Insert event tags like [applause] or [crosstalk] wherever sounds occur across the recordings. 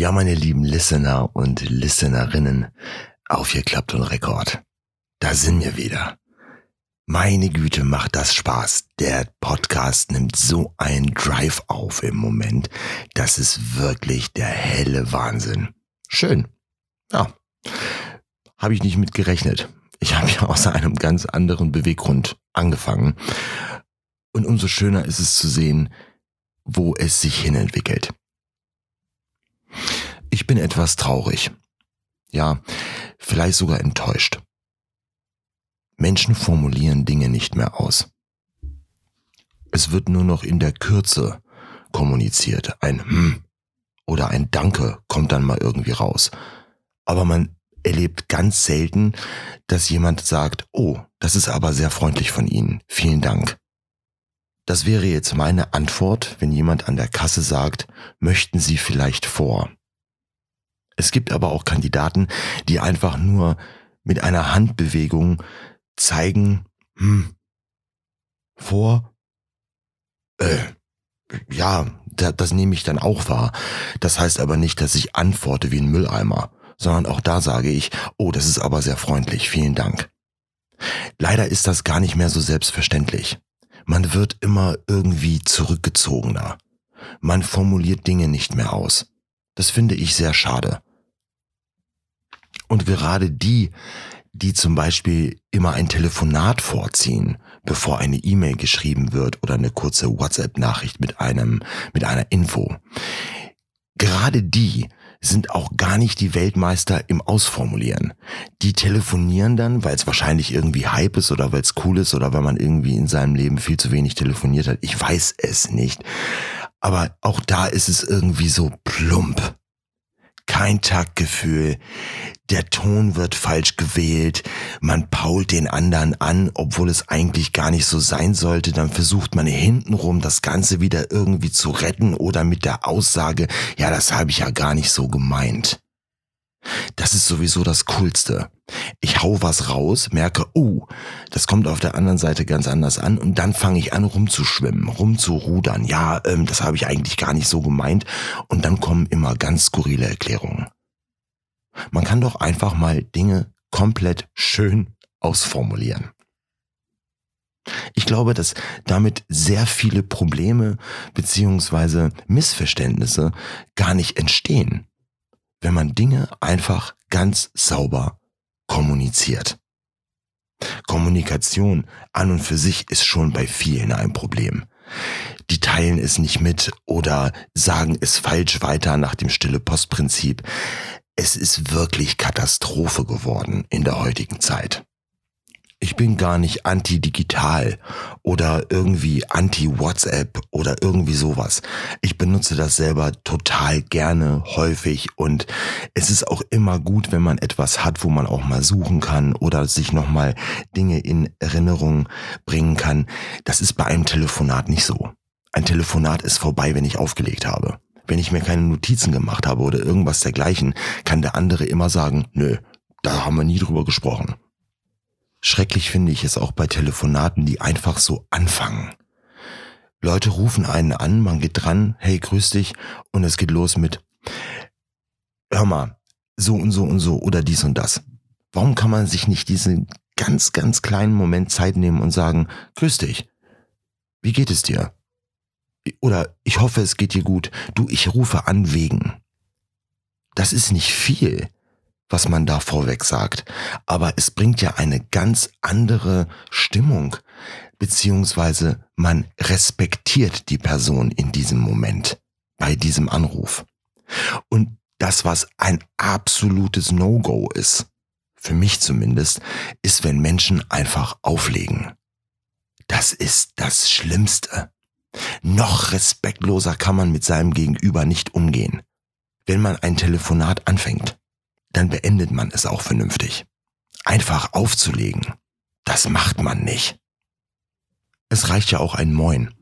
Ja, meine lieben Listener und Listenerinnen, aufgeklappt und Rekord. Da sind wir wieder. Meine Güte, macht das Spaß. Der Podcast nimmt so einen Drive auf im Moment. Das ist wirklich der helle Wahnsinn. Schön. Ja. Habe ich nicht mit gerechnet. Ich habe ja aus einem ganz anderen Beweggrund angefangen. Und umso schöner ist es zu sehen, wo es sich hinentwickelt. Ich bin etwas traurig. Ja, vielleicht sogar enttäuscht. Menschen formulieren Dinge nicht mehr aus. Es wird nur noch in der Kürze kommuniziert. Ein Hm oder ein Danke kommt dann mal irgendwie raus. Aber man erlebt ganz selten, dass jemand sagt, oh, das ist aber sehr freundlich von Ihnen. Vielen Dank. Das wäre jetzt meine Antwort, wenn jemand an der Kasse sagt, möchten Sie vielleicht vor? Es gibt aber auch Kandidaten, die einfach nur mit einer Handbewegung zeigen, hm, vor, äh, ja, da, das nehme ich dann auch wahr. Das heißt aber nicht, dass ich antworte wie ein Mülleimer, sondern auch da sage ich, oh, das ist aber sehr freundlich, vielen Dank. Leider ist das gar nicht mehr so selbstverständlich. Man wird immer irgendwie zurückgezogener. Man formuliert Dinge nicht mehr aus. Das finde ich sehr schade. Und gerade die, die zum Beispiel immer ein Telefonat vorziehen, bevor eine E-Mail geschrieben wird oder eine kurze WhatsApp-Nachricht mit einem, mit einer Info. Gerade die sind auch gar nicht die Weltmeister im Ausformulieren. Die telefonieren dann, weil es wahrscheinlich irgendwie Hype ist oder weil es cool ist oder weil man irgendwie in seinem Leben viel zu wenig telefoniert hat. Ich weiß es nicht. Aber auch da ist es irgendwie so plump kein Taktgefühl, der Ton wird falsch gewählt, man pault den anderen an, obwohl es eigentlich gar nicht so sein sollte, dann versucht man hintenrum das Ganze wieder irgendwie zu retten oder mit der Aussage, ja, das habe ich ja gar nicht so gemeint. Das ist sowieso das Coolste. Ich hau was raus, merke, oh, das kommt auf der anderen Seite ganz anders an und dann fange ich an rumzuschwimmen, rumzurudern. Ja, ähm, das habe ich eigentlich gar nicht so gemeint und dann kommen immer ganz skurrile Erklärungen. Man kann doch einfach mal Dinge komplett schön ausformulieren. Ich glaube, dass damit sehr viele Probleme beziehungsweise Missverständnisse gar nicht entstehen wenn man Dinge einfach ganz sauber kommuniziert. Kommunikation an und für sich ist schon bei vielen ein Problem. Die teilen es nicht mit oder sagen es falsch weiter nach dem stille Postprinzip. Es ist wirklich Katastrophe geworden in der heutigen Zeit ich bin gar nicht anti-digital oder irgendwie anti-WhatsApp oder irgendwie sowas. Ich benutze das selber total gerne, häufig und es ist auch immer gut, wenn man etwas hat, wo man auch mal suchen kann oder sich nochmal Dinge in Erinnerung bringen kann. Das ist bei einem Telefonat nicht so. Ein Telefonat ist vorbei, wenn ich aufgelegt habe. Wenn ich mir keine Notizen gemacht habe oder irgendwas dergleichen, kann der andere immer sagen, nö, da haben wir nie drüber gesprochen. Schrecklich finde ich es auch bei Telefonaten, die einfach so anfangen. Leute rufen einen an, man geht dran, hey, grüß dich, und es geht los mit, hör mal, so und so und so oder dies und das. Warum kann man sich nicht diesen ganz, ganz kleinen Moment Zeit nehmen und sagen, grüß dich, wie geht es dir? Oder ich hoffe, es geht dir gut. Du, ich rufe an wegen. Das ist nicht viel was man da vorweg sagt. Aber es bringt ja eine ganz andere Stimmung, beziehungsweise man respektiert die Person in diesem Moment, bei diesem Anruf. Und das, was ein absolutes No-Go ist, für mich zumindest, ist, wenn Menschen einfach auflegen. Das ist das Schlimmste. Noch respektloser kann man mit seinem Gegenüber nicht umgehen, wenn man ein Telefonat anfängt dann beendet man es auch vernünftig. Einfach aufzulegen, das macht man nicht. Es reicht ja auch ein Moin.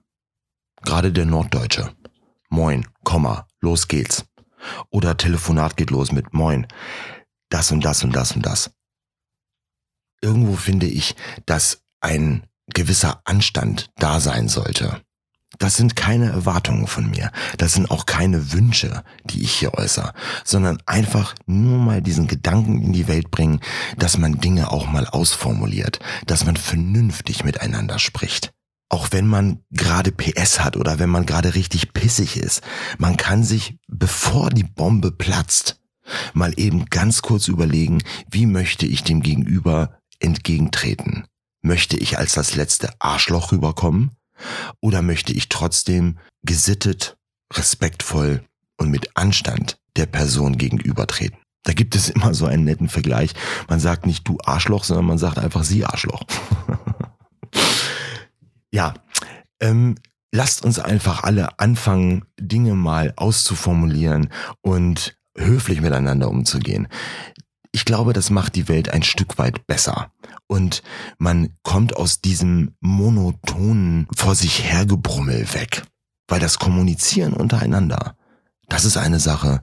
Gerade der Norddeutsche. Moin, Komma, los geht's. Oder Telefonat geht los mit Moin. Das und das und das und das. Irgendwo finde ich, dass ein gewisser Anstand da sein sollte. Das sind keine Erwartungen von mir. Das sind auch keine Wünsche, die ich hier äußere, sondern einfach nur mal diesen Gedanken in die Welt bringen, dass man Dinge auch mal ausformuliert, dass man vernünftig miteinander spricht. Auch wenn man gerade PS hat oder wenn man gerade richtig pissig ist, man kann sich, bevor die Bombe platzt, mal eben ganz kurz überlegen, wie möchte ich dem Gegenüber entgegentreten? Möchte ich als das letzte Arschloch rüberkommen? Oder möchte ich trotzdem gesittet, respektvoll und mit Anstand der Person gegenübertreten? Da gibt es immer so einen netten Vergleich. Man sagt nicht du Arschloch, sondern man sagt einfach sie Arschloch. [laughs] ja, ähm, lasst uns einfach alle anfangen, Dinge mal auszuformulieren und höflich miteinander umzugehen. Ich glaube, das macht die Welt ein Stück weit besser. Und man kommt aus diesem monotonen vor sich hergebrummel weg. Weil das Kommunizieren untereinander, das ist eine Sache,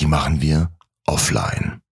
die machen wir offline.